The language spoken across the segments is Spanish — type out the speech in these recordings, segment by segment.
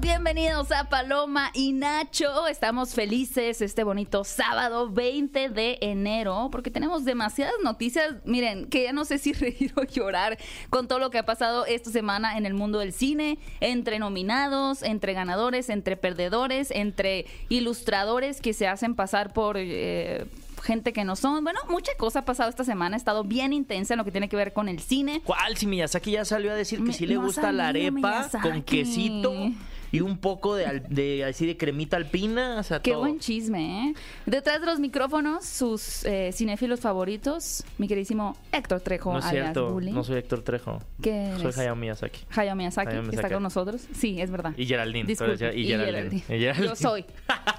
bienvenidos a Paloma y Nacho. Estamos felices este bonito sábado 20 de enero porque tenemos demasiadas noticias. Miren, que ya no sé si reír o llorar con todo lo que ha pasado esta semana en el mundo del cine, entre nominados, entre ganadores, entre perdedores, entre ilustradores que se hacen pasar por... eh, gente que no son. Bueno, mucha cosa ha pasado esta semana. Ha estado bien intensa en lo que tiene que ver con el cine. ¿Cuál? Si Miyazaki ya salió a decir que Mi- sí le no gusta la arepa Miyazaki. con quesito y un poco de, al- de así de cremita alpina, o sea, Qué todo. buen chisme, ¿eh? Detrás de los micrófonos, sus eh, cinéfilos favoritos, mi queridísimo Héctor Trejo, No es alias cierto, Bully. no soy Héctor Trejo. ¿Qué Soy? Hayao Miyazaki. Hayao Miyazaki, Hayao que Miyazaki. está con nosotros. Sí, es verdad. Y Geraldine. Disculpe, y Geraldine. Y Geraldine. Yo soy,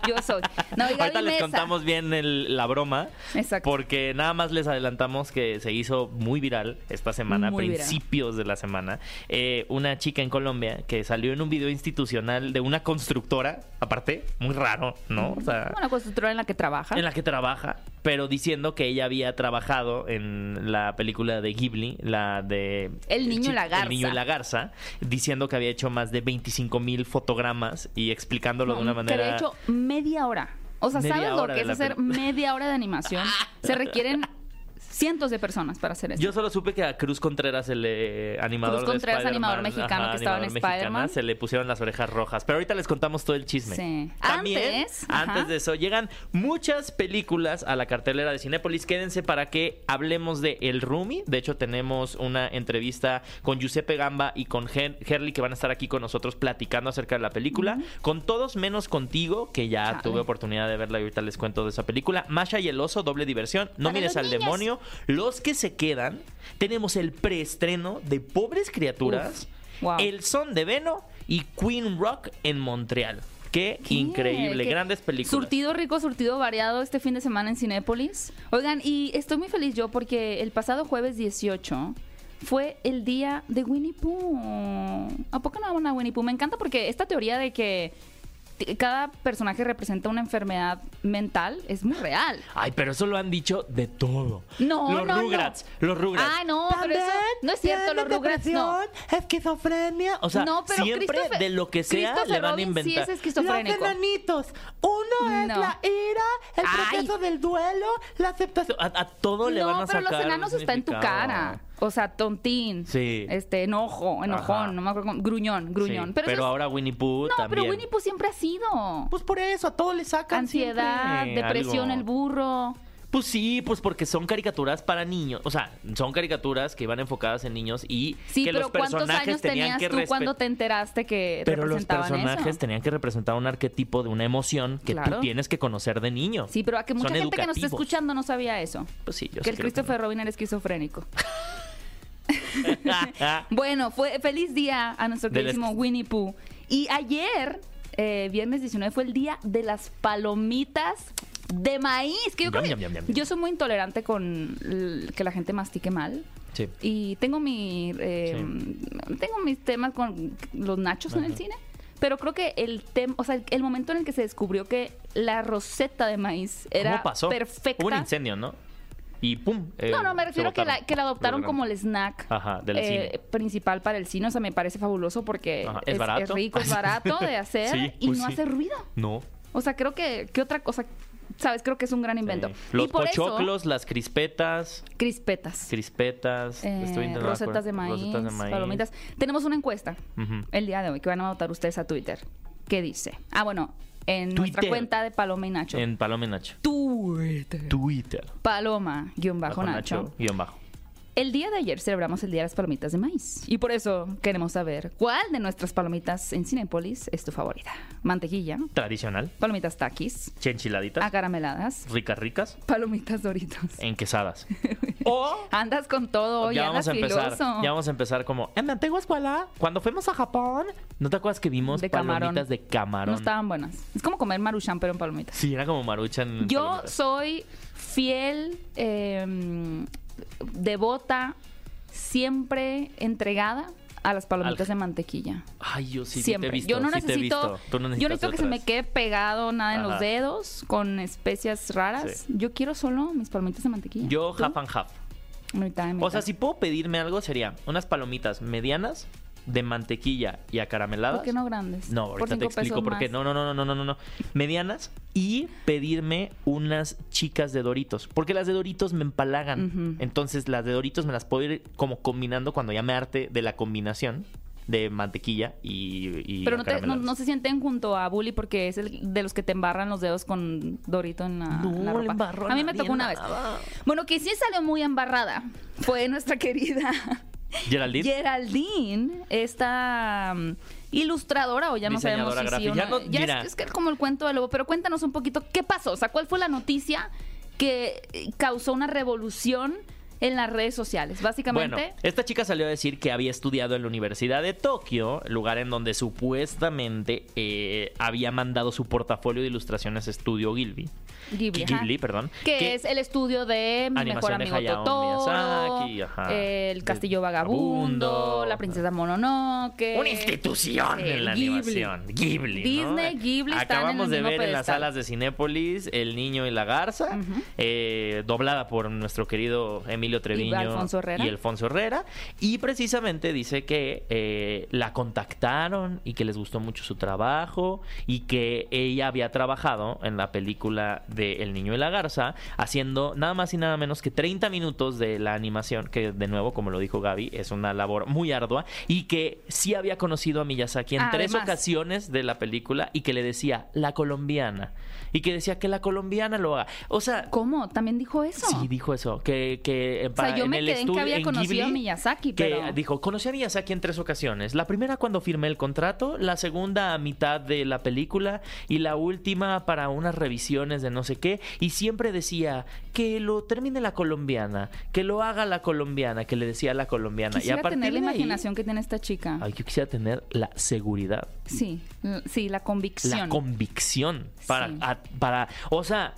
yo soy. No, y Ahorita les Mesa. contamos bien el- la broma. Exacto. Porque nada más les adelantamos que se hizo muy viral esta semana, a Muy viral. principios de la semana. eh, una chica en Colombia que salió en un video institucional de una constructora, aparte, muy raro, ¿no? O sea, Una constructora en la que trabaja. en la que trabaja, pero diciendo que ella había trabajado en la película de Ghibli, la de El niño y la garza. El niño y la garza, diciendo que había hecho más de 25 mil fotogramas y explicándolo de una Que manera. de hecho, media hora. O sea, Media ¿sabes lo que es hacer media hora de animación? Se requieren cientos de personas para hacer eso. Yo solo supe que a Cruz Contreras, el eh, animador Cruz Contreras, animador mexicano que estaba en Spider-Man. se le pusieron las orejas rojas. Pero ahorita les contamos todo el chisme. Sí. También, Antes, ajá. antes de eso, llegan muchas películas a la cartelera de Cinépolis. Quédense para que hablemos de El Rumi. De hecho, tenemos una entrevista con Giuseppe Gamba y con Her- Herli que van a estar aquí con nosotros platicando acerca de la película. Con todos menos contigo, que ya Chale. tuve oportunidad de verla y ahorita les cuento de esa película. Masha y el oso, doble diversión. No Para mires al niños. demonio. Los que se quedan, tenemos el preestreno de Pobres Criaturas, Uf, wow. El Son de Veno y Queen Rock en Montreal. Qué, ¿Qué? increíble, ¿Qué? grandes películas. Surtido rico, surtido variado este fin de semana en Cinépolis. Oigan, y estoy muy feliz yo porque el pasado jueves 18 fue el día de Winnie Pooh. ¿A poco no aman a Winnie Pooh? Me encanta porque esta teoría de que cada personaje representa una enfermedad mental es muy real. Ay, pero eso lo han dicho de todo. No, los no, no. Rugrats, los Rugrats. Ay, no, pero eso no es cierto, los Rugrats no. esquizofrenia. O sea, No, pero siempre de lo que sea le van a inventar. sí es esquizofrénico. enanitos. Uno es No. la ira, el Ay. del duelo, la aceptación. A, a todo le van No, a pero sacar. los enanos está en tu cara. O sea, tontín. Sí. Este, enojo, enojón, Ajá. no me acuerdo cómo- gruñón, gruñón. Sí, pero pero eso es- ahora Winnie Pooh No, también. pero Winnie Pooh siempre ha sido. Pues por eso, a todo le sacan Ansiedad, siempre depresión, algo. el burro. Pues sí, pues porque son caricaturas para niños. O sea, son caricaturas que iban enfocadas en niños y Sí, que pero los ¿cuántos personajes años tenían tenías que tú cuando te enteraste que Pero los personajes eso? tenían que representar un arquetipo de una emoción que Claro. tú tienes que conocer de niño. Sí, pero a que mucha Son gente que nos está escuchando no sabía eso. Pues sí, yo que sí el Christopher Robin era esquizofrénico. Bueno, fue feliz día a nuestro queridísimo Winnie Pooh. Y ayer, eh, viernes 19, fue el día de las palomitas de maíz. Que yo creo Yum, que yum, yum, yum. yo soy muy intolerante con que la gente mastique mal. Sí. Y tengo mi eh, tengo mis temas con los nachos en el cine. Pero creo que el tema, o sea, el, el momento en el que se descubrió que la roseta de maíz era ¿Cómo pasó? perfecta. Hubo un incendio, ¿no? Y pum. eh, No, no, me refiero a que la, que la adoptaron como el snack Ajá, del eh, cine. principal para el cine. O sea, me parece fabuloso porque Ajá, ¿es barato? rico, es barato de hacer Sí, y pues no sí. hace ruido. No. O sea, creo que, ¿qué otra cosa? ¿Sabes? Creo que es un gran invento. Sí. y Los eso, pochoclos, las crispetas, crispetas. crispetas, eh, estoy rosetas de, maíz, rosetas de maíz. palomitas. Tenemos una encuesta el día de hoy que van a votar ustedes a Twitter. ¿Qué dice? Ah, bueno, en nuestra cuenta de Paloma y Nacho. En Paloma y Nacho. Twitter. Twitter. Paloma, guion bajo Nacho. guion bajo. El día de ayer celebramos el Día de las Palomitas de Maíz. Y por eso queremos saber cuál de nuestras palomitas en Cinépolis es tu favorita. Mantequilla, Tradicional. palomitas taquis, Chenchiladitas. acarameladas, Ricas, ricas. palomitas doritos. Enquesadas. o Andas con todo hoy, ya vamos a empezar. filoso. Ya vamos a empezar como en escuela, cuando fuimos a Japón, ¿no te acuerdas que vimos De camarón. palomitas de camarón? No estaban buenas. Es como comer maruchan, pero en palomitas. Sí, era como maruchan. Yo palomitas. soy fiel, eh, devota, siempre entregada a las palomitas Al- de mantequilla. Ay, yo sí, sí te he Siempre. visto. yo no sí te he necesito, no yo necesito que se me quede pegado nada en los dedos con especias raras. Sí. Yo quiero solo mis palomitas de mantequilla. Yo ¿Tú? half and half. Mitad O sea, si puedo pedirme algo sería unas palomitas medianas de mantequilla y acarameladas. ¿Por qué no grandes? No, Por ahorita te explico por qué. más. No, no, no, no, no, no, no. Medianas y pedirme unas chicas de Doritos. Porque las de Doritos me empalagan. Entonces las de Doritos me las puedo ir como combinando cuando ya me arte de la combinación de mantequilla y, y Pero no, te- no, se sienten junto a Bully porque es el de los que te embarran los dedos con Dorito en la, No, en la ropa. A mí me tocó una vez. nada. Bueno, que sí salió muy embarrada fue nuestra querida Geraldine. Geraldine, esta mm, ilustradora o ya no sabemos si sí Ya no. Ya es- es, que es como el cuento de lobo, pero cuéntanos un poquito qué pasó, o sea, cuál fue la noticia que causó una revolución en las redes sociales, básicamente. Bueno, esta chica salió a decir que había estudiado en la Universidad de Tokio, lugar en donde supuestamente eh, había mandado su portafolio de ilustraciones a Estudio Ghibli. Ghibli. Ghibli, perdón. que, es el estudio de mi mejor Animación de Hayao Totoro, Miyazaki, ajá. el Castillo De- Vagabundo, la princesa Mononoke, Una institución en la Ghibli. animación. Ghibli. ¿no? Disney, Ghibli están Acabamos en el de mismo ver en las salas de Cinépolis El Niño y la Garza, eh, doblada por nuestro querido Emilio Treviño Alfonso Herrera. y Alfonso Herrera. Y precisamente dice que eh, la contactaron y que les gustó mucho su trabajo y que ella había trabajado en la película de El Niño y la Garza, haciendo nada más y nada menos que 30 minutos de la animación, que de nuevo, como lo dijo Gaby, es una labor muy ardua, y que sí había conocido a Miyazaki en tres Además. ocasiones de la película y que le decía la colombiana, y que decía que la colombiana lo haga. O sea, ¿Cómo? ¿También dijo eso? Sí, dijo eso. Que, que O sea, yo me quedé en que había conocido a Miyazaki, que pero... dijo, conocí a Miyazaki en tres ocasiones. La primera cuando firmé el contrato, la segunda a mitad de la película y la última para unas revisiones de no sé qué. Y siempre decía que lo termine la colombiana, que lo haga la colombiana, que le decía la colombiana. y Quisiera a partir tener la de ahí- imaginación que tiene esta chica. Ay, yo quisiera tener la seguridad Sí, sí, la convicción. la convicción para, Sí. a- para o sea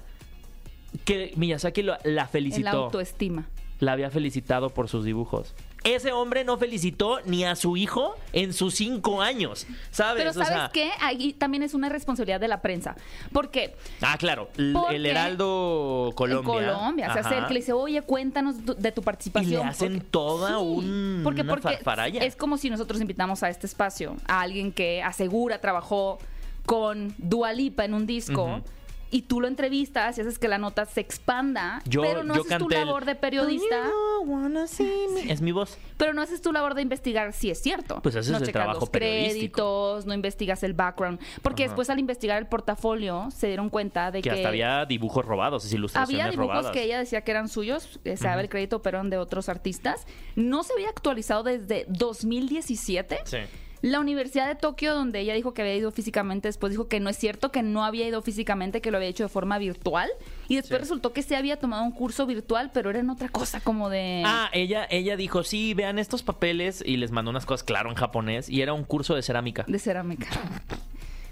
que Miyazaki lo- la felicitó la autoestima. La había felicitado por sus dibujos ese hombre no felicitó ni a su hijo en sus cinco años sabes Pero O ¿sabes sea, qué? Ahí también es una responsabilidad de la prensa. Porque ah claro Porque el Heraldo Colombia en Colombia se acerca y le dice, oye, cuéntanos de tu y participación. le hacen porque- toda Sí, un, porque, una porque farfaralla es como si nosotros invitamos a este espacio a alguien que asegura trabajó con Dualipa en un disco. Ujú. Y tú lo entrevistas y haces que la nota se expanda, yo, pero no yo haces tu el, labor de periodista, "Do you wanna see me?". es mi voz pero no haces tu labor de investigar si es cierto. Pues ese no es el checas trabajo los periodístico. créditos, no investigas el background, porque Ajá. después al investigar el portafolio se dieron cuenta de que que, hasta había dibujos robados ilustraciones había dibujos robadas que ella decía que eran suyos, se daba el crédito, pero eran de otros artistas. No se había actualizado desde 2017. sí La Universidad de Tokio, donde ella dijo que había ido físicamente, después dijo que no es cierto, que no había ido físicamente, que lo había hecho de forma virtual. Y después Sí. resultó que se había tomado un curso virtual, pero era en otra cosa, como de... Ah, ella, ella dijo, sí, vean estos papeles y les mandó unas cosas, claro, en japonés y era un curso de cerámica. De cerámica.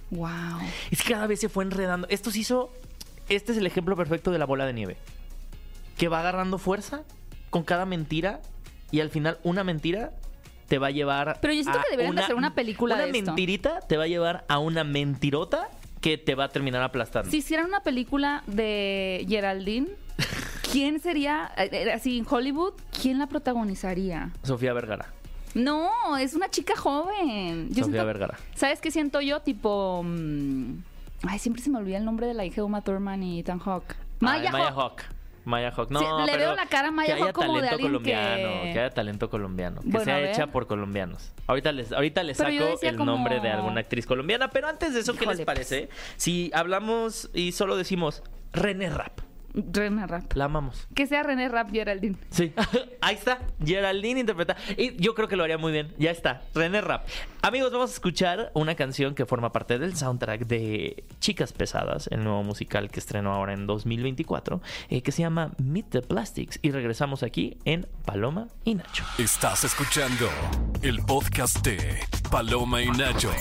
Wow. Es que cada vez se fue enredando. Esto se hizo, este es el ejemplo perfecto de la bola de nieve. Que va agarrando fuerza con cada mentira y al final una mentira te va a llevar Pero yo siento a que deberían de hacer una película Una de esto. mentirita te va a llevar a una mentirota que te va a terminar aplastando. Si hicieran una película de Geraldine, ¿quién sería, eh, eh, así en Hollywood, quién la protagonizaría? Sofía Vergara. No, es una chica joven. Yo Sofía siento- Vergara. ¿Sabes qué siento yo? Tipo. mm, ay, siempre se me olvida el nombre de la hija de Uma Thurman y Ethan Hawke. Maya, Ay, Maya. Hawk. Maya Hawk. No, Sí, le pero veo la cara a Maya Hawke como de alguien colombiano, que- que... haya talento colombiano, que Bueno, sea hecha por colombianos. Ahorita les, ahorita les saco el como- nombre de alguna actriz colombiana, pero antes de eso, ¿qué les Híjole, parece? Si hablamos y solo decimos René Rap, René Rap. la amamos. Que sea René Rap Geraldine. Sí, ahí está, Geraldine interpreta. Y yo creo que lo haría muy bien. Ya está, René Rap. Amigos, vamos a escuchar una canción que forma parte del soundtrack de Chicas Pesadas, el nuevo musical que estrenó ahora en 2024, eh, que se llama Meet the Plastics. Y regresamos aquí en Paloma y Nacho. Estás escuchando el podcast de Paloma y Nacho.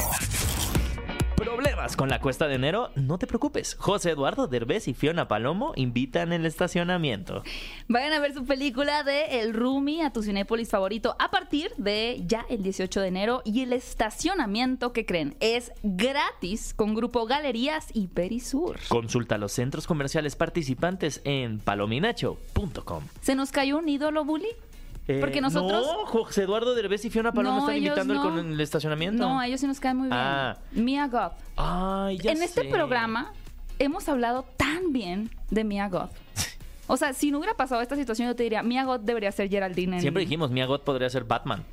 ¿Problemas con la cuesta de enero? No te preocupes. José Eduardo Derbez y Fiona Palomo invitan el estacionamiento. Vayan a ver su película de El Rumi a tu Cinépolis favorito a partir de ya el 18 de enero. Y el estacionamiento, que creen? Es gratis con Grupo Galerías y Perisur. Consulta los centros comerciales participantes en palominacho.com. ¿Se nos cayó un ídolo, Bully? Porque nosotros. No, José Eduardo Derbez y Fiona Palomo No, están invitando el- no. el estacionamiento. No, a ellos sí nos caen muy bien. Ah. Mia Goth. Ay, ya en este programa hemos hablado tan bien de Mia Goth. O sea, si no hubiera pasado esta situación, yo te diría, Mia Goth debería ser Geraldine. en- Siempre dijimos, Mia Goth podría ser Batman.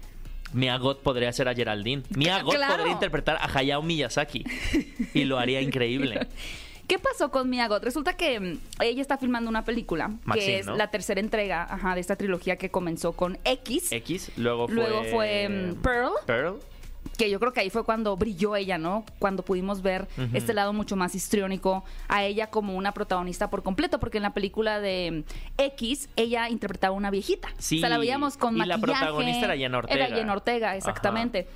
Mia Goth podría ser a Geraldine. Mia Goth Claro. podría interpretar a Hayao Miyazaki. Y lo haría increíble. ¿Qué pasó con Mia Goth? Resulta que mm, ella está filmando una película Maxine, que es ¿no? la tercera entrega ajá, de esta trilogía que comenzó con X, X, luego fue... Luego fue, mm, Pearl. Pearl. que yo creo que ahí fue cuando brilló ella, ¿no? Cuando pudimos ver este lado mucho más histriónico a ella como una protagonista por completo, porque en la película de mm, X ella interpretaba una viejita. Sí, o sea, la veíamos con y la maquillaje. protagonista era Jenna Ortega. Era Jenna Ortega, exactamente.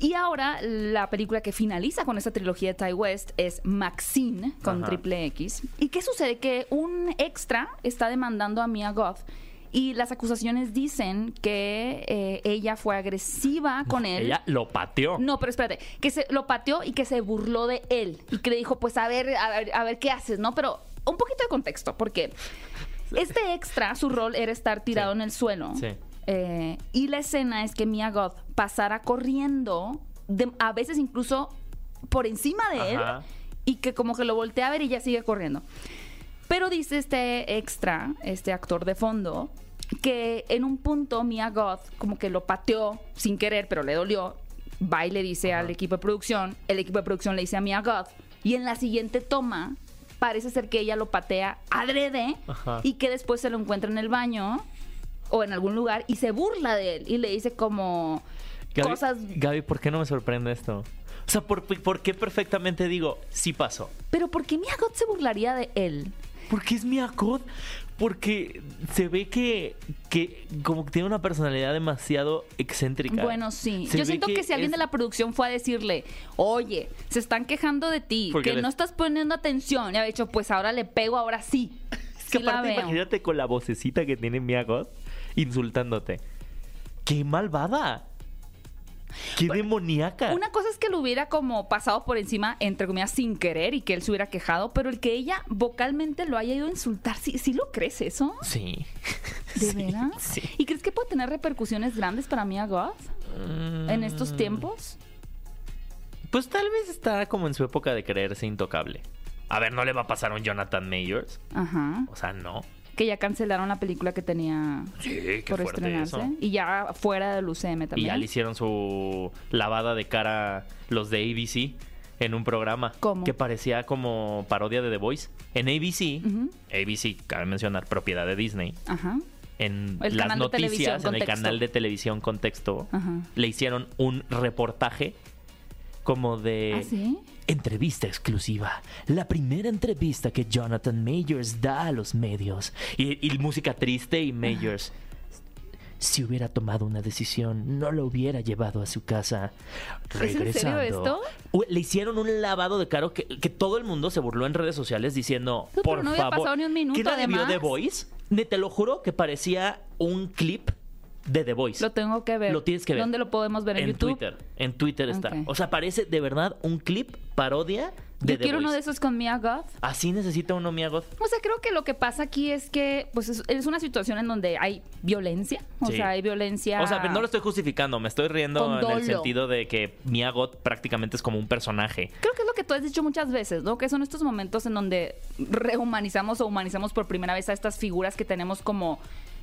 Y ahora la película que finaliza con esta trilogía de Ty West es Maxine con Ajá. triple X. ¿Y qué sucede? Que un extra está demandando a Mia Goth y las acusaciones dicen que eh, ella fue agresiva con él. Ella lo pateó. No, pero espérate, que se lo pateó y que se burló de él y que le dijo, pues a ver, a ver, a ver qué haces, ¿no? Pero un poquito de contexto, porque este extra, su rol era estar tirado Sí. en el suelo. Sí. Eh, y la escena es que Mia Goth pasara corriendo, de- a veces incluso por encima de Ajá. él, y que como que lo voltea a ver y ya sigue corriendo. Pero dice este extra, este actor de fondo, que en un punto Mia Goth como que lo pateó sin querer, pero le dolió. Va y le dice al equipo de producción, el equipo de producción le dice a Mia Goth, y en la siguiente toma parece ser que ella lo patea adrede Ajá. y que después se lo encuentra en el baño o en algún lugar y se burla de él y le dice como Gaby, cosas... Gaby, ¿por qué no me sorprende esto? O sea, ¿por, por qué perfectamente digo, sí pasó? Pero ¿por qué Mia Goth se burlaría de él? Porque es Mia Goth. Porque se ve que, que como que tiene una personalidad demasiado excéntrica. Bueno, sí. Se Yo siento que, si alguien es- de la producción fue a decirle, oye, se están quejando de ti, Porque que les- no estás poniendo atención, y había dicho, pues ahora le pego, ahora sí. Es que Sí aparte, imagínate con la vocecita que tiene Mia Goth insultándote. ¡Qué malvada! ¡Qué demoníaca! Una cosa es que lo hubiera como pasado por encima, entre comillas, sin querer y que él se hubiera quejado, pero el que ella vocalmente lo haya ido a insultar, ¿sí, sí lo crees eso? Sí. ¿De Sí, veras? Sí. ¿Y crees que puede tener repercusiones grandes para Mia Goth en estos Mm, tiempos? Pues tal vez está como en su época de creerse intocable. A ver, no le va a pasar a un Jonathan Mayors. Ajá. O sea, no. Que ya cancelaron la película que tenía Sí, por estrenarse. eso. Y ya fuera del UCM también. Y ya le hicieron su lavada de cara los de ABC en un programa ¿Cómo? que parecía como parodia de The Voice. En ABC. ABC, cabe mencionar, propiedad de Disney. Ajá. En El las noticias, en el canal de televisión Contexto, Ajá. le hicieron un reportaje como de ¿Ah, sí? Entrevista exclusiva. La primera entrevista que Jonathan Majors da a los medios. Y, y música triste y Majors. Si hubiera tomado una decisión, no lo hubiera llevado a su casa. en serio Regresando. esto? Le hicieron un lavado de caro que, que todo el mundo se burló en redes sociales diciendo, No, por no había favor. pasado ni un minuto, ¿Quién la vio además. The Voice? Te lo juro que parecía un clip de The Voice. Lo tengo que ver. Lo tienes que ver. ¿Dónde lo podemos ver? ¿En, YouTube? Twitter. En Twitter está. O sea, parece de verdad un clip parodia de Yo The quiero uno Voice. de esos con Mia Goth. Así necesita uno Mia Goth. O sea, creo que lo que pasa aquí es que pues es, es una situación en donde hay violencia. O Sí. sea, hay violencia. O sea, no lo estoy justificando, me estoy riendo en el sentido de que Mia Goth prácticamente es como un personaje. Creo que es lo que tú has dicho muchas veces, ¿no? Que son estos momentos en donde rehumanizamos o humanizamos por primera vez a estas figuras que tenemos como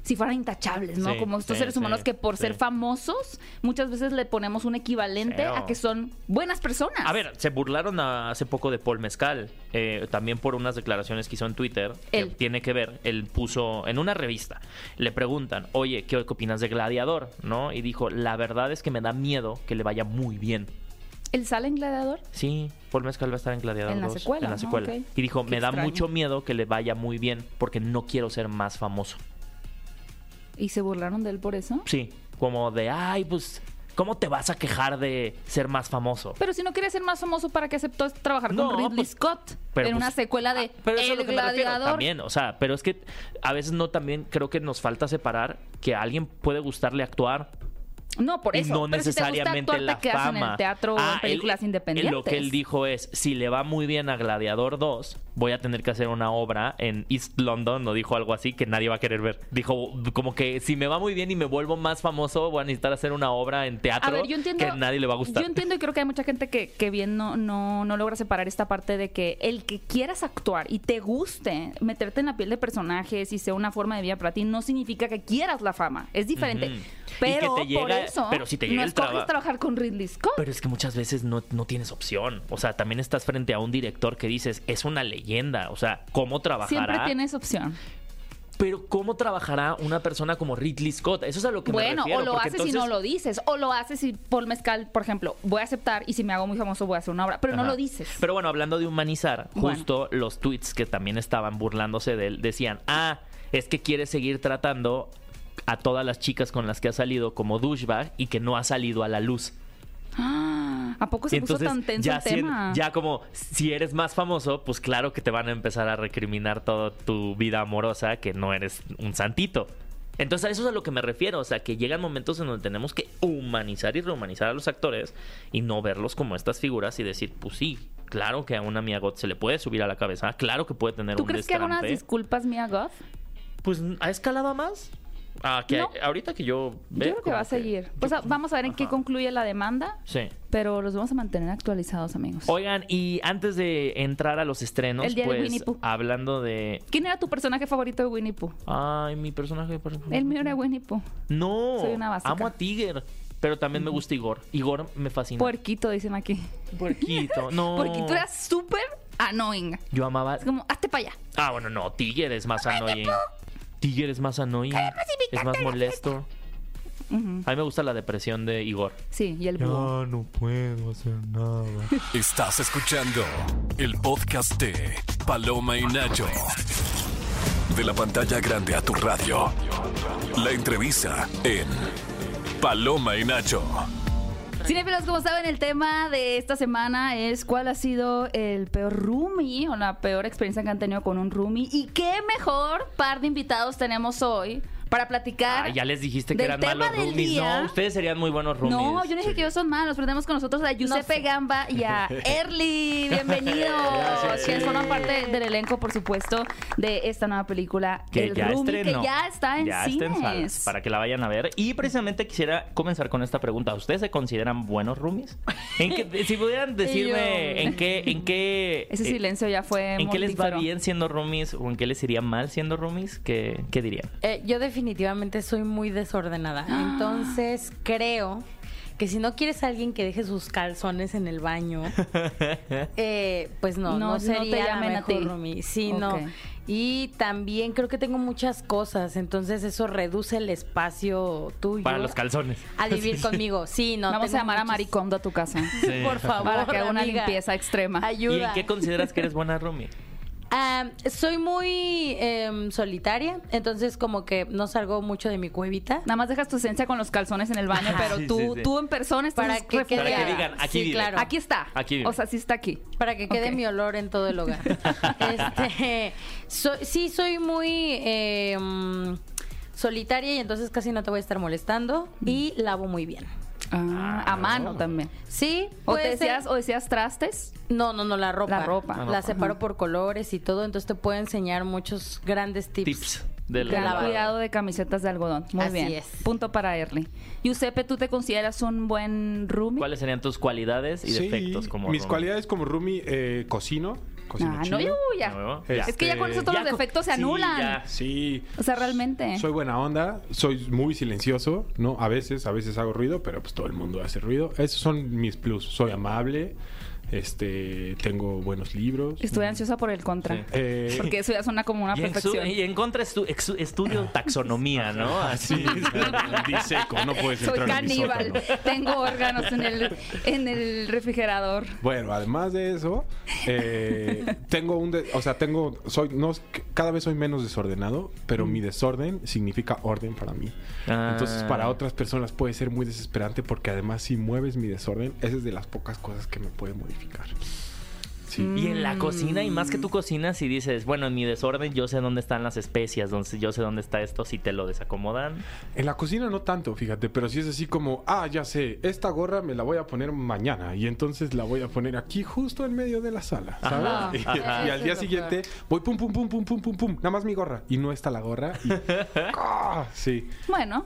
si fueran intachables, ¿no? Sí, como estos sí, seres humanos sí, que por ser famosos muchas veces le ponemos un equivalente Cero. a que son buenas personas. A ver, se burlaron a- hace poco de Paul Mezcal, eh, también por unas declaraciones que hizo en Twitter, que Él. tiene que ver, él puso en una revista, le preguntan, oye, ¿qué opinas de Gladiador? ¿No? Y dijo, la verdad es que me da miedo que le vaya muy bien. ¿El sale en Gladiador? Sí, Paul Mezcal va a estar en Gladiador En la 2, secuela, En la secuela. Y dijo, Qué me da mucho miedo que le vaya muy bien porque no quiero ser más famoso. ¿Y se burlaron de él por eso? Sí, como de, ay, pues ¿cómo te vas a quejar de ser más famoso? Pero si no quieres ser más famoso, ¿para qué aceptó trabajar No, con Ridley pues, Scott? pero en una pues, secuela de ah, pero eso es El lo que me refiero, Gladiador. También, o sea, pero es que a veces no también creo que nos falta separar que a alguien puede gustarle actuar No, por y eso. no pero si te gusta necesariamente actuar, la te fama. en el teatro o Ah, en películas él- independientes. Lo que él dijo es, si le va muy bien a Gladiador 2, voy a tener que hacer una obra en East London, o dijo algo así que nadie va a querer ver. Dijo como que si me va muy bien y me vuelvo más famoso, voy a necesitar hacer una obra en teatro A ver, yo entiendo, que nadie le va a gustar. Yo entiendo y creo que hay mucha gente que, que bien no, no, no logra separar esta parte de que el que quieras actuar y te guste meterte en la piel de personajes y sea una forma de vida para ti, no significa que quieras la fama. Es diferente. Pero que te por llega- eso pero si te llega no el traba- trabajar con Ridley Scott. Pero es que muchas veces no, no tienes opción. O sea, también estás frente a un director que dices, es una leyenda. O sea, ¿cómo trabajará? Siempre tienes opción. Pero ¿cómo trabajará una persona como Ridley Scott? Eso es a lo que me Bueno, refiero. o lo haces y no entonces- lo dices. O lo haces y por mezcal, por ejemplo, voy a aceptar y si me hago muy famoso voy a hacer una obra. Pero no lo dices. Pero bueno, hablando de humanizar, Bueno. justo los tweets que también estaban burlándose de él decían, ah, es que quiere seguir tratando a todas las chicas con las que ha salido como douchebag y que no ha salido a la luz. Ah, ¿A poco se Y puso tan tenso ya, el si- tema? ya como si eres más famoso, pues claro que te van a empezar a recriminar toda tu vida amorosa que no eres un santito. Entonces a eso es a lo que me refiero, o sea, que llegan momentos en donde tenemos que humanizar y rehumanizar a los actores y no verlos como estas figuras y decir, pues sí, claro que a una Mia Goth se le puede subir a la cabeza, claro que puede tener ¿Tú un crees que haga unas destrampe. disculpas, Mia Goth? Pues ha escalado a más. Ah, que No. ahorita que yo veo Yo creo que va a seguir. Pues a- vamos a ver en qué concluye la demanda, Sí. pero los vamos a mantener actualizados, amigos. Oigan, y antes de entrar a los estrenos, El día de pues Winnie Pooh. hablando de ¿Quién era tu personaje favorito de Winnie Pooh? Ay, mi personaje. por- El mío era Winnie Pooh. No, Soy una básica. amo a Tiger. Pero también me gusta Igor. Igor me fascina. Puerquito, dicen aquí. Puerquito. No. Puerquito era súper annoying. Yo amaba. Es como, hazte para allá. Ah, bueno, no. Tiger es más annoying. Tiger es más annoying. Es más molesto. A mí me gusta la depresión de Igor. Sí, y el búho. no puedo hacer nada. Estás escuchando el podcast de Paloma y Nacho. De la pantalla grande a tu radio. La entrevista en Paloma y Nacho. Cinefilos, como saben, el tema de esta semana es cuál ha sido el peor roomie o la peor experiencia que han tenido con un roomie. Y qué mejor par de invitados tenemos hoy para platicar. Ah, ya les dijiste que del eran tema malos del roomies. día. No, ustedes serían muy buenos roomies. No, yo no dije que ellos son malos, pero tenemos con nosotros a Giuseppe sé. Gamba y a Erly. Bienvenidos. Gracias, que sí. forman parte del elenco, por supuesto, de esta nueva película, que El ya Roomie, estrenó. que ya está en Ya está cines. en salas, para que la vayan a ver. Y precisamente quisiera comenzar con esta pregunta. ¿Ustedes se consideran buenos roomies? ¿En qué- si pudieran decirme Yo. en qué, en qué, Ese eh, silencio ya fue en qué les va bien siendo roomies o en qué les iría mal siendo roomies, ¿qué, qué dirían? Eh, yo definitivamente soy muy desordenada. Entonces creo que si no quieres a alguien que deje sus calzones en el baño, eh, pues no, No, no, no te sería la mejor roomie. Sí, no. Y también creo que tengo muchas cosas, entonces eso reduce el espacio tuyo. Para los calzones. A vivir conmigo. Sí, no. Vamos a llamar a Maricondo a tu casa. Sí. Por favor, Para que haga una amiga. limpieza extrema. ¿Y Ayuda. en qué consideras que eres buena roomie? Ah, soy muy em, solitaria, entonces como que no salgo mucho de mi cuevita. Nada más dejas tu esencia con los calzones en el baño, Ajá. pero Sí, tú, sí, sí. tú en persona estás Para que quede- refugiada. Para que digan, aquí Sí, vive. claro. Aquí está. Aquí vive. O sea, sí está aquí. Para que quede mi olor en todo el hogar. este, soy- sí, soy muy eh, solitaria y entonces casi no te voy a estar molestando y lavo muy bien. Ah, a mano también. Sí, O puede te ser- decías, o decías trastes. No, no, no, la ropa. La ropa. La La, ropa. separo por colores y todo, entonces te puedo enseñar muchos grandes tips. Tips del Gran cuidado de camisetas de algodón. Muy Así bien. es. Punto para Erly. Giuseppe, ¿tú te consideras un buen roomie? ¿Cuáles serían tus cualidades y Sí, defectos como Mis roomie? cualidades como roomie, eh, cocino. Cocino Ah, no, chido. yo ya. ¿De nuevo? Este, Es que ya con eso todos los defectos se sí, anulan. ya. Sí. O sea, realmente. Soy buena onda, soy muy silencioso, ¿no? A veces, a veces hago ruido, pero pues todo el mundo hace ruido. Esos son mis plus. Soy amable, este, tengo buenos libros. Estuve ansiosa por el contra. Sí. Eh, Porque eso ya suena como una Y en, su- perfección. y en contra estu- ex- estudio taxonomía, ¿no? Así. sí, diseco, no puedes Soy entrar en mi caníbal. Tengo órganos en el, en el refrigerador. Bueno, además de eso, Eh, tengo un, de- o sea, tengo, soy, no, cada vez soy menos desordenado, pero mi desorden significa orden para mí. Ah. Entonces, para otras personas puede ser muy desesperante porque además si mueves mi desorden, esa es de las pocas cosas que me puede Sí. Y en la cocina, y más que tú cocinas y dices, bueno, en mi desorden yo sé dónde están las especias, donde yo sé dónde está esto, si te lo desacomodan. En la cocina no tanto, fíjate, pero sí es así como, ah, ya sé, esta gorra me la voy a poner mañana y entonces la voy a poner aquí justo en medio de la sala, ¿sabes? Ajá, y, ajá. y al día siguiente voy pum, pum, pum, pum, pum, pum, pum, nada más mi gorra y no está la gorra y... ¡Ah! sí. Bueno,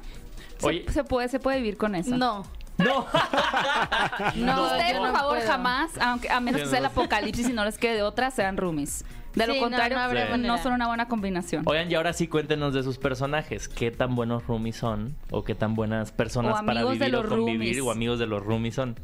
se, puede, se puede vivir con eso. No. No. No, Usted, yo por no favor, puedo. jamás, aunque a menos Yo que sea el apocalipsis y no les quede de otra, sean roomies. De lo Sí, contrario, no son una buena combinación. Oigan, y ahora sí cuéntenos de sus personajes. ¿Qué tan buenos roomies son? ¿O qué tan buenas personas para vivir o convivir? roomies. ¿O amigos de los roomies son?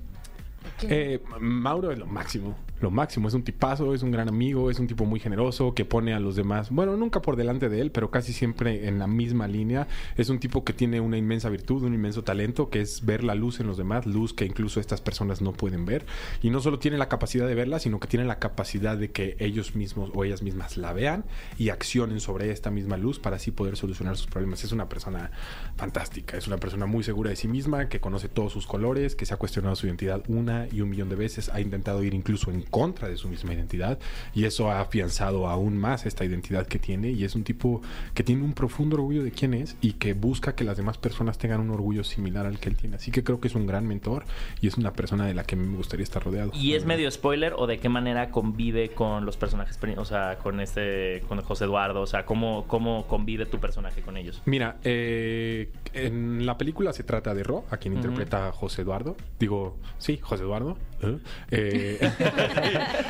Eh, Mauro es lo máximo, lo máximo, es un tipazo, es un gran amigo, es un tipo muy generoso que pone a los demás, bueno, nunca por delante de él, pero casi siempre en la misma línea. Es un tipo que tiene una inmensa virtud, un inmenso talento, que es ver la luz en los demás, luz que incluso estas personas no pueden ver. Y no solo tiene la capacidad de verla, sino que tiene la capacidad de que ellos mismos o ellas mismas la vean y accionen sobre esta misma luz para así poder solucionar sus problemas. Es una persona fantástica, es una persona muy segura de sí misma, que conoce todos sus colores, que se ha cuestionado su identidad una y un millón de veces, ha intentado ir incluso en contra de su misma identidad y eso ha afianzado aún más esta identidad que tiene y es un tipo que tiene un profundo orgullo de quién es y que busca que las demás personas tengan un orgullo similar al que él tiene. Así que creo que es un gran mentor y es una persona de la que me gustaría estar rodeado. ¿Y es medio spoiler o de qué manera convive con los personajes? O sea, con este, con José Eduardo. O sea, ¿cómo, cómo convive tu personaje con ellos? Mira, eh, en la película se trata de Ro, a quien Ujú. interpreta a José Eduardo. Digo, sí, José Eduardo. ¿Eh? Eh,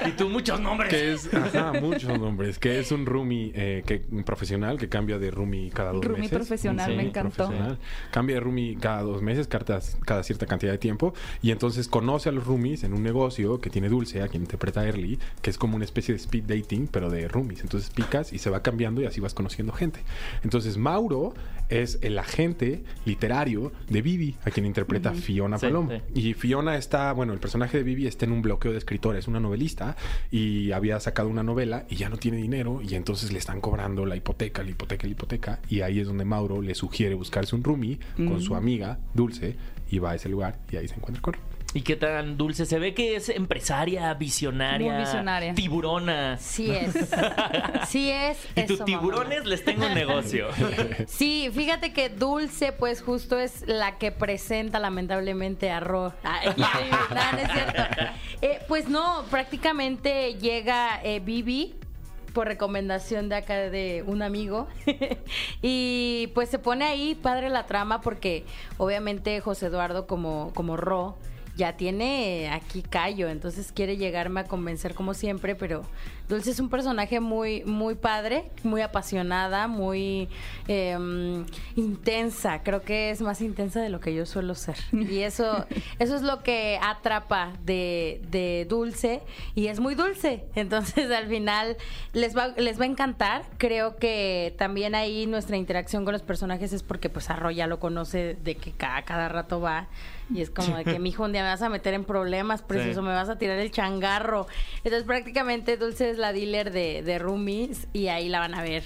y tú muchos nombres. que es, ajá, muchos nombres, que es un roomie eh, que, un profesional que cambia de roomie cada dos Roomie meses. profesional, me encantó. profesional. Cambia de roomie cada dos meses, cada, cada cierta cantidad de tiempo, y entonces conoce a los roomies en un negocio que tiene Dulce, a quien interpreta Early, que es como una especie de speed dating, pero de roomies. Entonces picas y se va cambiando y así vas conociendo gente. Entonces Mauro es el agente literario de Vivi, a quien interpreta Fiona Sí, sí. Y Fiona está, bueno, el personaje de Vivi está en un bloqueo de escritora, es una novelista y había sacado una novela y ya no tiene dinero y entonces le están cobrando la hipoteca, la hipoteca, la hipoteca y ahí es donde Mauro le sugiere buscarse un roomie con su amiga Dulce y va a ese lugar y ahí se encuentra con ¿Y qué tan dulce? Se ve que es empresaria, visionaria. Muy visionaria. Tiburona. Sí es. Sí es. Y eso, tus mamá. tiburones les tengo un negocio. Sí, fíjate que Dulce, pues justo es la que presenta lamentablemente a Ro. Ay, no, no es cierto. Eh, pues no, prácticamente llega eh, Vivi por recomendación de acá de un amigo y pues se pone ahí padre la trama porque obviamente José Eduardo como, como Ro ya tiene aquí callo, entonces quiere llegarme a convencer como siempre, pero Dulce es un personaje muy, muy padre, muy apasionada, muy eh, intensa. Creo que es más intensa de lo que yo suelo ser. Y eso, eso es lo que atrapa de, de Dulce. Y es muy dulce. Entonces al final les va, les va a encantar. Creo que también ahí nuestra interacción con los personajes es porque pues Arro ya lo conoce de que cada, cada rato va. Y es como de que mi hijo un día me vas a meter en problemas, precioso, Sí. me vas a tirar el changarro. Entonces prácticamente Dulce es la dealer de, de roomies y ahí la van a ver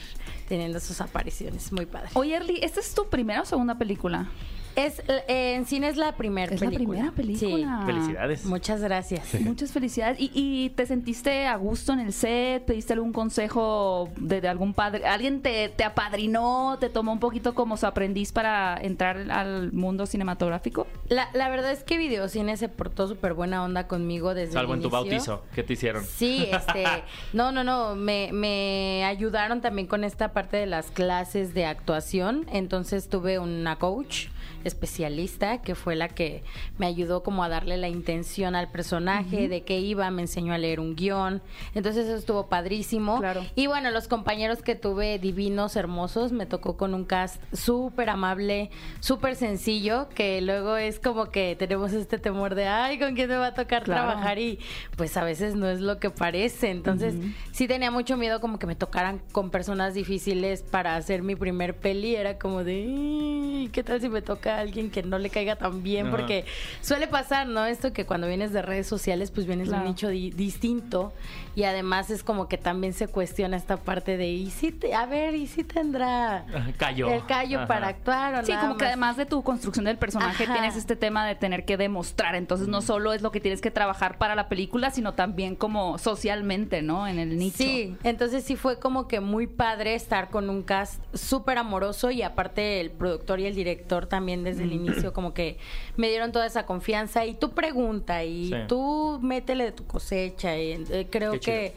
teniendo sus apariciones. Muy padre. Oye, Erly, ¿esta es tu primera o segunda película? Es, eh, en cine es la primera Es la película. primera película. Felicidades. Sí. Muchas gracias. Muchas felicidades. ¿Y, y te sentiste a gusto en el set? ¿Pediste algún consejo de, de algún padre? ¿Alguien te, te apadrinó? ¿Te tomó un poquito como su aprendiz para entrar al mundo cinematográfico? La, la verdad es que Videocine se portó súper buena onda conmigo desde Salvo el en tu bautizo. ¿Qué te hicieron? Sí, este, no, no, no, me, me ayudaron también con esta parte de las clases de actuación, entonces tuve una coach especialista que fue la que me ayudó como a darle la intención al personaje, de qué iba, me enseñó a leer un guion, entonces eso estuvo padrísimo. Claro. Y bueno, los compañeros que tuve divinos, hermosos, me tocó con un cast súper amable, súper sencillo, que luego es como que tenemos este temor de, ay, ¿con quién me va a tocar Claro. trabajar? Y pues a veces no es lo que parece. Entonces sí tenía mucho miedo como que me tocaran con personas difíciles para hacer mi primer peli. Era como de, "Ay, ¿qué tal si me toca a alguien que no le caiga tan bien, Ajá. porque suele pasar, ¿no? Esto que cuando vienes de redes sociales, pues vienes de Claro. un nicho di- distinto y además es como que también se cuestiona esta parte de, ¿y si te, a ver, ¿y si tendrá Callo. el callo Ajá. para actuar o Sí, nada como que más? además de tu construcción del personaje Ajá. tienes este tema de tener que demostrar, entonces no solo es lo que tienes que trabajar para la película, sino también como socialmente, ¿no? En el nicho. Sí, entonces sí fue como que muy padre estar con un cast súper amoroso y aparte el productor y el director también desde Mm. el inicio como que me dieron toda esa confianza y tú pregunta y Sí. tú métele de tu cosecha y eh, creo Qué que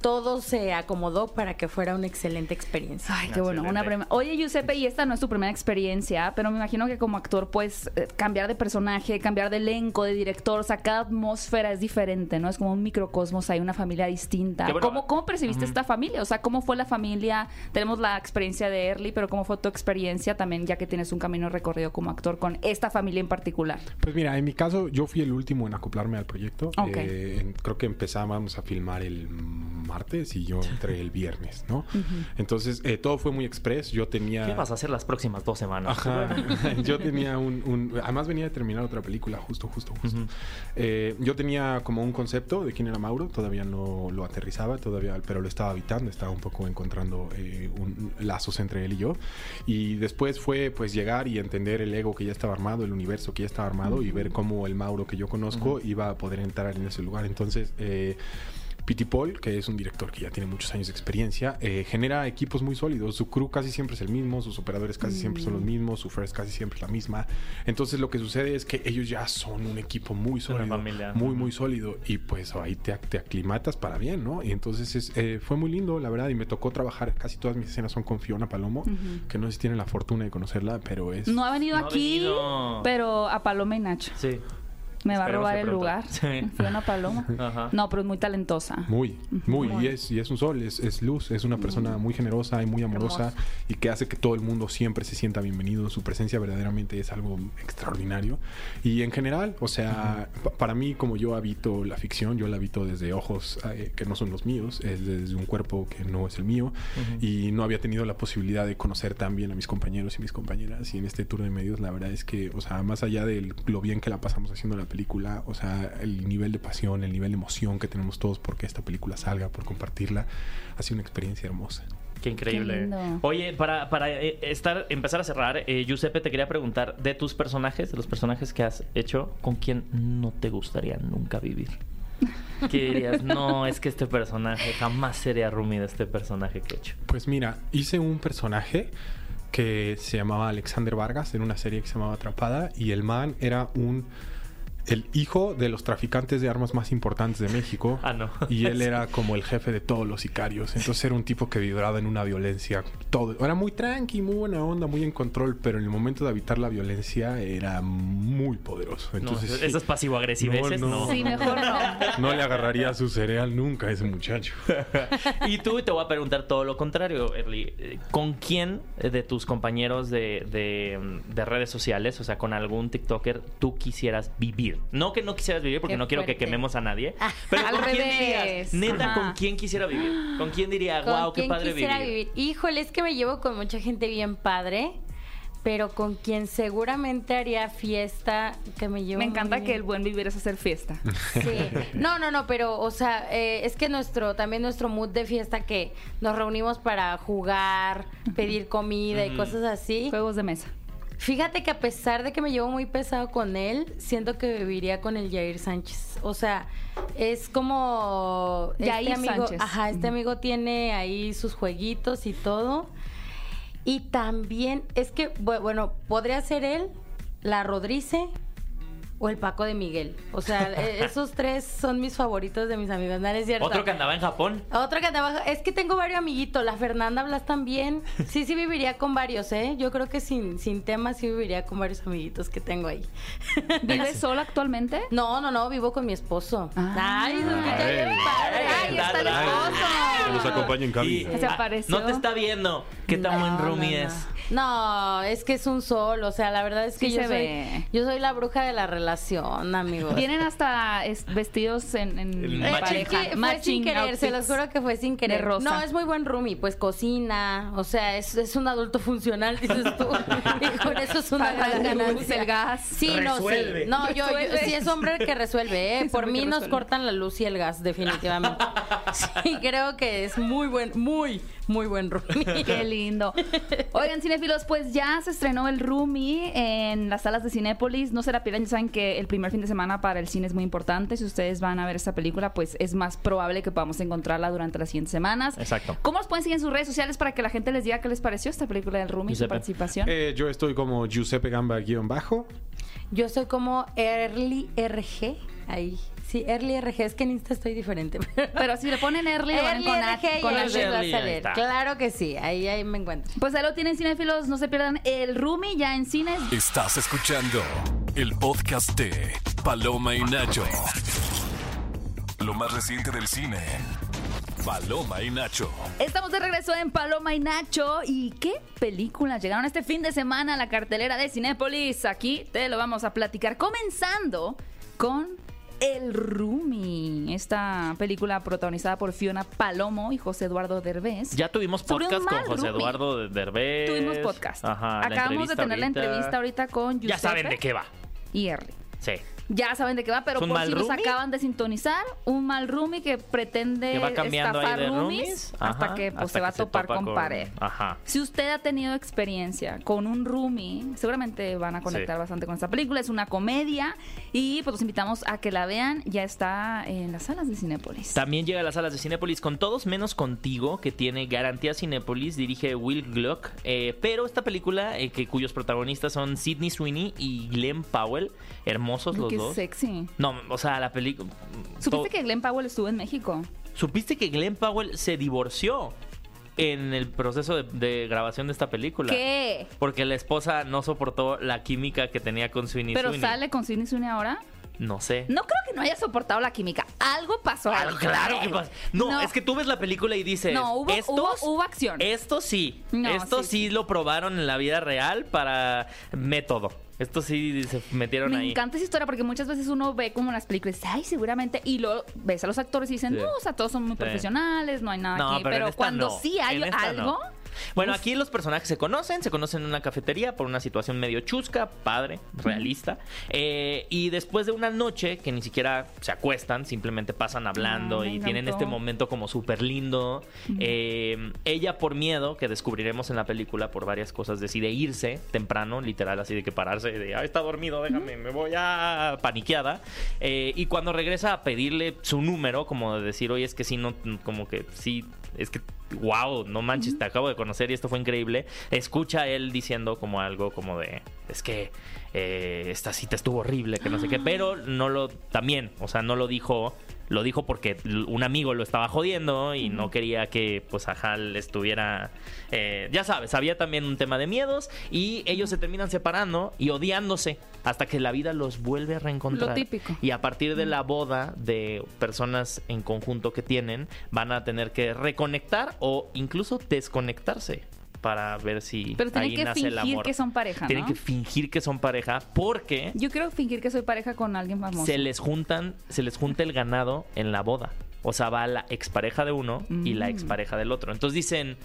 todo se acomodó para que fuera una excelente experiencia. Ay, qué bueno. Una prima- Oye, Giuseppe, y esta no es tu primera experiencia, pero me imagino que como actor, pues, eh, cambiar de personaje, cambiar de elenco, de director, o sea, cada atmósfera es diferente, ¿no? Es como un microcosmos, hay una familia distinta. Bueno. ¿Cómo, ¿Cómo percibiste esta familia? O sea, ¿cómo fue la familia? Tenemos la experiencia de Early, pero ¿cómo fue tu experiencia también, ya que tienes un camino recorrido como actor con esta familia en particular? Pues mira, en mi caso yo fui el último en acoplarme al proyecto. Eh, creo que empezábamos a filmar el martes y yo entré el viernes, ¿no? Entonces eh, todo fue muy express. Yo tenía... ¿Qué vas a hacer las próximas dos semanas? Ajá. yo tenía un, un- Además venía de terminar otra película, justo, justo, justo. Eh, yo tenía como un concepto de quién era Mauro, todavía no lo aterrizaba, todavía, pero lo estaba habitando, estaba un poco encontrando eh, un- lazos entre él y yo. Y después fue pues llegar y entender el ego que ya estaba armado, el universo que ya estaba armado y ver cómo el Mauro que yo conozco iba a poder entrar en ese lugar. Entonces... Eh, Pity Paul, que es un director que ya tiene muchos años de experiencia, eh, genera equipos muy sólidos. Su crew casi siempre es el mismo, sus operadores casi siempre son los mismos, su first casi siempre es la misma. Entonces lo que sucede es que ellos ya son un equipo muy sólido, familia. muy muy sólido y pues ahí te, te aclimatas para bien, ¿no? Y entonces es, eh, fue muy lindo, la verdad, y me tocó trabajar. Casi todas mis escenas son con Fiona Palomo, que no sé si tienen la fortuna de conocerla, pero es No ha venido No ha aquí, venido. pero a Paloma y Nacho. Sí. Me va a robar el pronto. lugar. Sí. Fiona Paloma. Ajá. No, pero es muy talentosa. Muy, muy, y es, y es un sol, es, es luz, es una persona muy generosa y muy amorosa y que hace que todo el mundo siempre se sienta bienvenido. Su presencia verdaderamente es algo extraordinario. Y en general, o sea, pa- para mí, como yo habito la ficción, yo la habito desde ojos eh, que no son los míos, es desde un cuerpo que no es el mío y no había tenido la posibilidad de conocer tan bien a mis compañeros y mis compañeras. Y en este tour de medios, la verdad es que, o sea, más allá de lo bien que la pasamos haciendo la película, o sea, el nivel de pasión, el nivel de emoción que tenemos todos porque esta película salga, por compartirla, ha sido una experiencia hermosa. Qué increíble. Qué. Oye, para, para eh, estar, empezar a cerrar, eh, Giuseppe, te quería preguntar de tus personajes, de los personajes que has hecho, ¿con quién no te gustaría nunca vivir? ¿Qué dirías? No, es que este personaje jamás sería roomie de este personaje que he hecho. Pues mira, hice un personaje que se llamaba Alexander Vargas en una serie que se llamaba Atrapada y el man era un el hijo de los traficantes de armas más importantes de México Ah, no. y él era como el jefe de todos los sicarios entonces era un tipo que vibraba en una violencia todo era muy tranqui muy buena onda muy en control pero en el momento de habitar la violencia era muy poderoso No, entonces esas pasivo-agresiveces, no. Sí, mejor no. no le agarraría su cereal nunca a ese muchacho Y tú te voy a preguntar todo lo contrario, Erly. ¿Con quién de tus compañeros de, de- de redes sociales, o sea, con algún TikToker, tú quisieras vivir? No que no quisieras vivir, porque Qué no quiero que quememos a nadie. Pero Al ¿con quién dirías? Neta, Ajá. ¿con quién quisiera vivir? ¿Con quién diría, ¿Con wow, qué quién padre quisiera vivir? vivir? Híjole, es que me llevo con mucha gente bien padre, pero con quien seguramente haría fiesta que me llevo Me encanta que el buen vivir es hacer fiesta. Sí. No, no, no, pero, o sea, eh, es que nuestro, también nuestro mood de fiesta que nos reunimos para jugar, pedir comida y cosas así. Juegos de mesa. Fíjate que a pesar de que me llevo muy pesado con él, siento que viviría con el Jair Sánchez. O sea, es como Yair este amigo, Sánchez. ajá, este amigo tiene ahí sus jueguitos y todo. Y también es que bu- bueno, podría ser él, la Rodrice o el Paco de Miguel. O sea, e- esos tres son mis favoritos de mis amigos, ¿no es cierto? Otro que andaba en Japón. Otro que andaba. Es que tengo varios amiguitos. La Fernanda Blas también. Sí, sí viviría con varios, ¿eh? Yo creo que sin, sin temas sí viviría con varios amiguitos que tengo ahí. ¿Vives sola actualmente? No, no, no, vivo con mi esposo. Ah. Ay, Ay. padre. Ay, está el Ay. esposo. Que nos acompañe en cabina. Se ah, apareció. No te está viendo. ¿Qué tan buen No, roomie no, no. es? No, es que es un sol, o sea, la verdad es que Sí yo soy ve. yo soy la bruja de la relación, amigos. Tienen hasta es- vestidos en, en matching. pareja. fue sin querer, se los juro que fue sin querer. rosa. No, es muy buen roomie, pues cocina, o sea, es, es un adulto funcional, dices tú. y con eso es una gran ganancia. el gas. Sí, no, sí. No, yo, yo- sí es hombre que resuelve, ¿eh? Es Por mí nos resuelve. cortan la luz y el gas, definitivamente. Sí, creo que es muy buen, muy, muy buen roomie. Qué lindo. Oigan, cinéfilos, pues ya se estrenó el Roomie en las salas de Cinépolis. No se la pierdan, ya saben que el primer fin de semana para el cine es muy importante. Si ustedes van a ver esta película, pues es más probable que podamos encontrarla durante las siguientes semanas. Exacto. ¿Cómo los pueden seguir en sus redes sociales para que la gente les diga qué les pareció esta película del Roomie, su Giuseppe. participación? Eh, yo estoy como Giuseppe Gamba guion bajo. Yo soy como Early RG, ahí. Sí, Early RG, es que en Insta estoy diferente. Pero si le ponen early, lo van Early con, RG a- y con les va a está. Claro que sí, ahí, ahí me encuentro. Pues ahí lo tienen cinéfilos, no se pierdan el Roomie ya en cines. Estás escuchando el podcast de Paloma y Nacho. Lo más reciente del cine. Paloma y Nacho. Estamos de regreso en Paloma y Nacho. ¿Y qué películas llegaron este fin de semana a la cartelera de Cinépolis? Aquí te lo vamos a platicar. Comenzando con El Rumi. Esta película protagonizada por Fiona Palomo y José Eduardo Derbez. Ya tuvimos podcast con José. Eduardo Derbez. Tuvimos podcast. Ajá, Acabamos de tener la entrevista ahorita con Giuseppe Ya saben de qué va. y. Sí. Ya saben de qué va, pero ¿Es un por si nos roomie? acaban de sintonizar, un mal roomie que pretende Que va estafar roomies hasta que pues, hasta se va a topar topa con, pared. Ajá. Si usted ha tenido experiencia con un roomie, seguramente van a conectar Sí. bastante con esta película. Es una comedia y pues los invitamos a que la vean. Ya está en las salas de Cinépolis. También llega a las salas de Cinépolis con todos menos contigo, que tiene garantía Cinépolis, dirige Will Gluck. eh, pero esta película, eh, que, cuyos protagonistas son Sidney Sweeney y Glenn Powell, hermosos los Qué dos. sexy. No, o sea, la película. ¿Supiste que Glenn Powell estuvo en México? ¿Supiste que Glenn Powell se divorció en el proceso de, de grabación de esta película? ¿Qué? Porque la esposa no soportó la química que tenía con Sweeney ¿Pero Sweeney. sale con Sidney Sweeney ahora? No sé. No creo que no haya soportado la química. Algo pasó. Ah, claro que pasa. No, es que tú ves la película y dices. No, hubo- estos, hubo- hubo acción. Estos sí. No, estos sí, sí, lo probaron en la vida real para método. Estos sí se metieron Me ahí. encanta esa historia porque muchas veces uno ve como las películas, ay, seguramente, y luego ves a los actores y dicen, Sí. no, o sea, todos son muy profesionales, no hay nada No, aquí. pero, cuando sí hay algo, Bueno, aquí los personajes se conocen, se conocen en una cafetería por una situación medio chusca, padre, realista. Eh, y después de una noche que ni siquiera se acuestan, simplemente pasan hablando me y tienen este momento como súper lindo. Eh, ella por miedo, que descubriremos en la película por varias cosas, decide irse temprano, literal, así de que pararse de, ah, está dormido, déjame, me voy a paniqueada. Eh, y cuando regresa a pedirle su número, como de decir, oye, es que sí, no, como que sí, es que, wow, no manches, te acabo de conocer y esto fue increíble. Escucha a él diciendo como algo como de, es que eh, esta cita estuvo horrible, que no sé qué, pero no lo, también, o sea, no lo dijo. Lo dijo porque un amigo lo estaba jodiendo y no quería que, pues, Ajal estuviera. eh, ya sabes, había también un tema de miedos y ellos se terminan separando y odiándose hasta que la vida los vuelve a reencontrar. Lo típico. Y a partir de la boda de personas en conjunto que tienen, van a tener que reconectar o incluso desconectarse para ver si pero tienen ahí que nace el fingir amor. que son pareja, Tienen ¿no? que fingir que son pareja porque Yo quiero fingir que soy pareja con alguien famoso. se les juntan, se les junta el ganado en la boda. O sea, va la expareja de uno y la Mm. expareja del otro. Entonces dicen,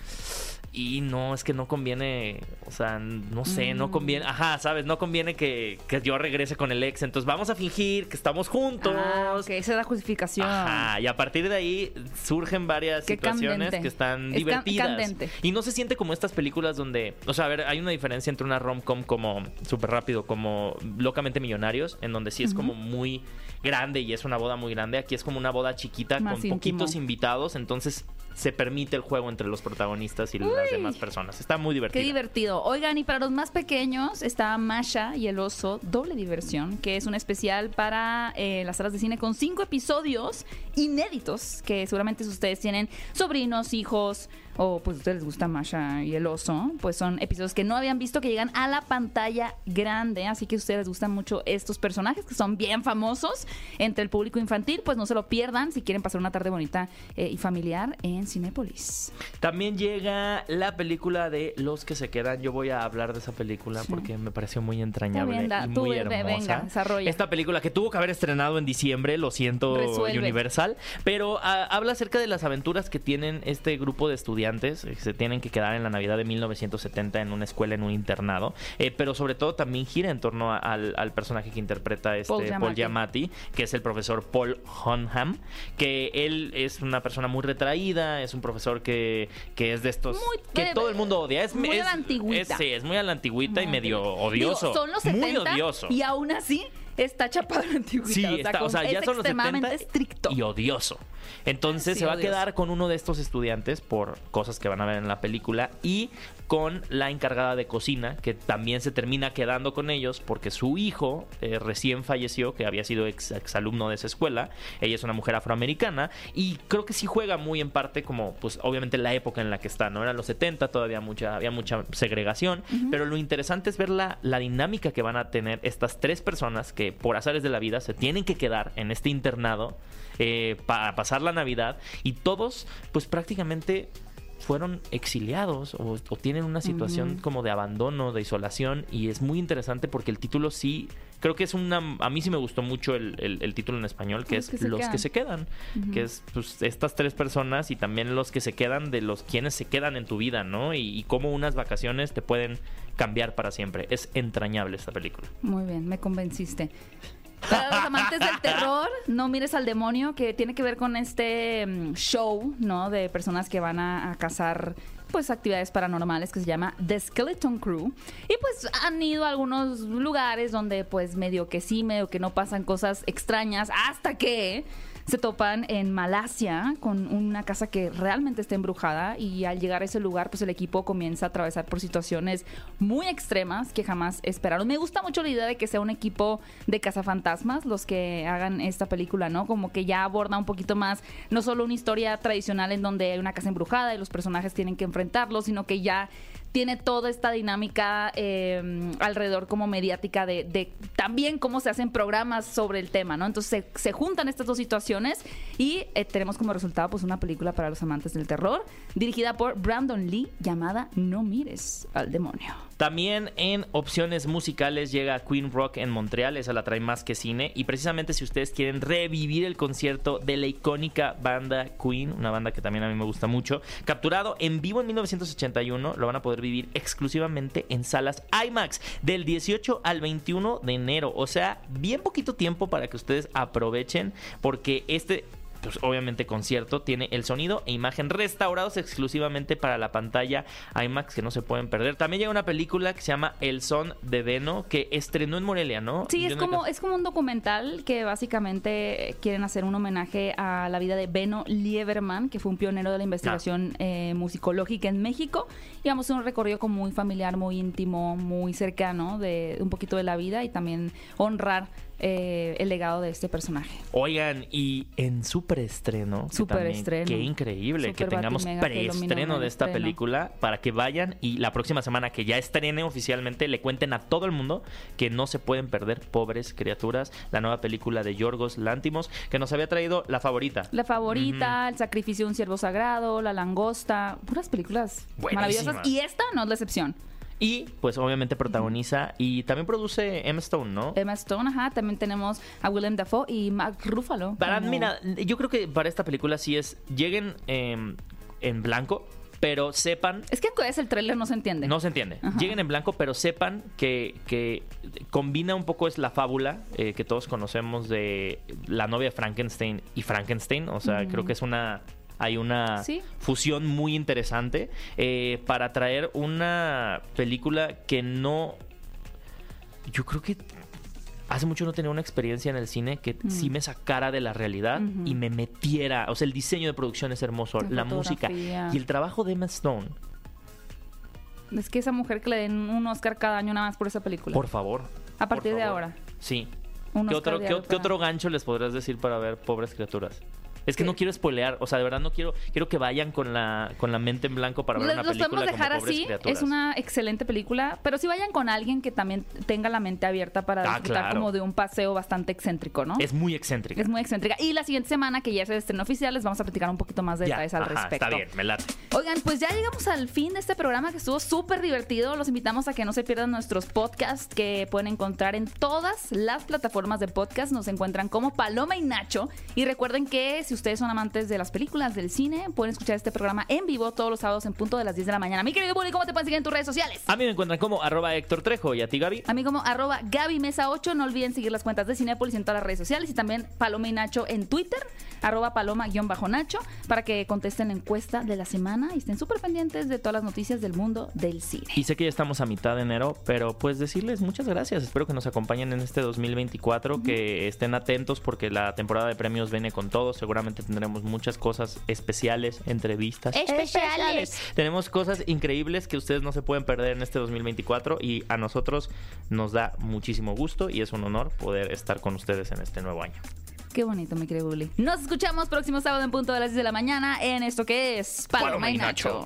y no, es que no conviene, o sea, no sé, no Mm. conviene, ajá, ¿sabes? No conviene que, que yo regrese con el ex. Entonces vamos a fingir que estamos juntos. Ah, ok, esa es la justificación. Ajá, y a partir de ahí surgen varias Qué situaciones candente. que están Es divertidas. candente. Y no se siente como estas películas donde, o sea, a ver, hay una diferencia entre una rom-com como súper rápido, como locamente millonarios, en donde sí es como muy grande y es una boda muy grande. Aquí es como una boda chiquita Más con íntimo. poquitos invitados, entonces se permite el juego entre los protagonistas y las demás personas. Está muy Qué divertido. divertido. Oigan, y para los más pequeños está Masha y el oso Doble Diversión, que es un especial para eh, las salas de cine con cinco episodios inéditos, que seguramente ustedes tienen sobrinos, hijos, o pues a ustedes les gusta Masha y el oso, pues son episodios que no habían visto que llegan a la pantalla grande, así que a ustedes les gustan mucho estos personajes que son bien famosos entre el público infantil, pues no se lo pierdan si quieren pasar una tarde bonita eh, y familiar en Cinépolis. También llega la película de Los que se quedan. Yo voy a hablar de esa película Sí. porque me pareció muy entrañable Está bien, da- y muy hermosa. venga, desarrolla. Esta película que tuvo que haber estrenado en diciembre, lo siento Resuelve. Universal, pero ah, habla acerca de las aventuras que tienen este grupo de estudiantes eh, que se tienen que quedar en la Navidad de 1970 en una escuela, en un internado, eh, pero sobre todo también gira en torno a- al, al personaje que interpreta este Paul Paul Giamatti. Que es el profesor Paul Honham, que él es una persona muy retraída, es un profesor que, que es de estos Muy- que todo el mundo odia. Es, muy a es- la antigüita. es- sí, es muy a la antigüita y Muy medio odioso. Digo, son los muy 70 odioso. y aún así está chapado en la antigüedad. Sí, o sea, está, o sea, ya es son los 70 extremadamente estricto. y odioso. Entonces Sí, se va odioso. a quedar con uno de estos estudiantes por cosas que van a ver en la película y con la encargada de cocina que también se termina quedando con ellos porque su hijo eh, recién falleció, que había sido ex, exalumno de esa escuela. Ella es una mujer afroamericana y creo que sí juega muy en parte como, pues obviamente la época en la que está, ¿no? Eran los 70, todavía mucha, había mucha segregación, pero lo interesante es ver la, la dinámica que van a tener estas tres personas que por azares de la vida se tienen que quedar en este internado eh, para pasar la Navidad y todos pues prácticamente fueron exiliados o, o tienen una situación como de abandono, de isolación y es muy interesante porque el título sí, creo que es una, a mí sí me gustó mucho el, el- el título en español que Los es que Los quedan. que se quedan, que es pues estas tres personas y también los que se quedan de los quienes se quedan en tu vida, ¿no? Y, y cómo unas vacaciones te pueden cambiar para siempre. Es entrañable esta película. Muy bien, me convenciste. Para los amantes del terror, no mires al demonio, que tiene que ver con este mm, show, ¿no? De personas que van a, a cazar pues actividades paranormales que se llama The Skeleton Crew y pues han ido a algunos lugares donde pues medio que sí, medio que no pasan cosas extrañas hasta que se topan en Malasia con una casa que realmente está embrujada y al llegar a ese lugar pues el equipo comienza a atravesar por situaciones muy extremas que jamás esperaron. Me gusta mucho la idea de que sea un equipo de cazafantasmas los que hagan esta película, ¿no? Como que ya aborda un poquito más no solo una historia tradicional en donde hay una casa embrujada y los personajes tienen que enfrentarlo, sino que ya tiene toda esta dinámica eh, alrededor como mediática de, también cómo se hacen programas sobre el tema, ¿no? Entonces se, se juntan estas dos situaciones y eh, tenemos como resultado pues una película para los amantes del terror dirigida por Brandon Lee llamada No mires al demonio. También en opciones musicales llega Queen Rock en Montreal, esa la trae más que cine. Y precisamente si ustedes quieren revivir el concierto de la icónica banda Queen, una banda que también a mí me gusta mucho, capturado en vivo en 1981, lo van a poder vivir exclusivamente en salas IMAX del 18 al 21 de enero. O sea, bien poquito tiempo para que ustedes aprovechen, porque este pues obviamente concierto tiene el sonido e imagen restaurados exclusivamente para la pantalla IMAX que no se pueden perder. También llega una película que se llama El son de Beno que estrenó en Morelia, ¿no? Sí, Yo es no como, es como un documental que básicamente quieren hacer un homenaje a la vida de Beno Lieberman, que fue un pionero de la investigación eh, musicológica en México. Y vamos a hacer un recorrido como muy familiar, muy íntimo, muy cercano de un poquito de la vida y también honrar eh, el legado de este personaje. Oigan, y en su preestreno, Superestreno. Qué increíble que Super tengamos que preestreno de esta estreno. película para que vayan y la próxima semana que ya estrene oficialmente le cuenten a todo el mundo que no se pueden perder Pobres Criaturas, la nueva película de Yorgos Lántimos que nos había traído la favorita. La favorita, El sacrificio de un ciervo sagrado, La langosta, puras películas maravillosas. Y esta no es la excepción. Y pues obviamente protagoniza y también produce Emma Stone, ¿no? Emma Stone, ajá, también tenemos a Willem Dafoe y Mark Ruffalo. Para, como- mira, yo creo que para esta película sí es, lleguen eh, en blanco, pero sepan Es que es el tráiler no se entiende. No se entiende. Ajá. Lleguen en blanco, pero sepan que, que combina un poco es la fábula eh, que todos conocemos de la novia Frankenstein y Frankenstein. O sea, creo que es una. Hay una Sí. fusión muy interesante eh, para traer una película que no. Yo creo que hace mucho no tenía una experiencia en el cine que Mm. sí me sacara de la realidad y me metiera. O sea, el diseño de producción es hermoso, La la música y el trabajo de Emma Stone. Es que esa mujer que le den un Oscar cada año nada más por esa película. Por favor. a partir de ahora. Sí. ¿Qué otro, qué, otro gancho les podrías decir para ver pobres criaturas? Es que no quiero spoilear, o sea, de verdad no quiero, quiero que vayan con la, con la mente en blanco para ver Los, una los película podemos dejar como así. Criaturas. Es una excelente película, pero si vayan con alguien que también tenga la mente abierta para Ah, disfrutar claro. como de un paseo bastante excéntrico, ¿no? Es muy excéntrica. Es muy excéntrica. Y la siguiente semana, que ya es el estreno oficial, les vamos a platicar un poquito más de Ya, detalles al ajá, respecto. Está bien, me late. Oigan, pues ya llegamos al fin de este programa que estuvo súper divertido. Los invitamos a que no se pierdan nuestros podcasts que pueden encontrar en todas las plataformas de podcast. Nos encuentran como Paloma y Nacho. Y recuerden que si ustedes son amantes de las películas, del cine, pueden escuchar este programa en vivo todos los sábados en punto de las 10 de la mañana. Mi querido Bully, ¿cómo te pueden seguir en tus redes sociales? A mí me encuentran como arroba Héctor Trejo y a ti, Gaby. A mí como arroba Gaby Mesa 8. No olviden seguir las cuentas de Cinépolis en todas las redes sociales y también Paloma y Nacho en Twitter, arroba paloma-nacho, para que contesten la encuesta de la semana y estén súper pendientes de todas las noticias del mundo del cine. Y sé que ya estamos a mitad de enero, pero pues decirles muchas gracias. Espero que nos acompañen en este 2024, que estén atentos porque la temporada de premios viene con todo. Seguramente tendremos muchas cosas especiales, entrevistas. Especiales. Tenemos cosas increíbles que ustedes no se pueden perder en este 2024 y a nosotros nos da muchísimo gusto y es un honor poder estar con ustedes en este nuevo año. Qué bonito, mi querido Bully. Nos escuchamos próximo sábado en punto de las 10 de la mañana en esto que es Paloma, y Nacho.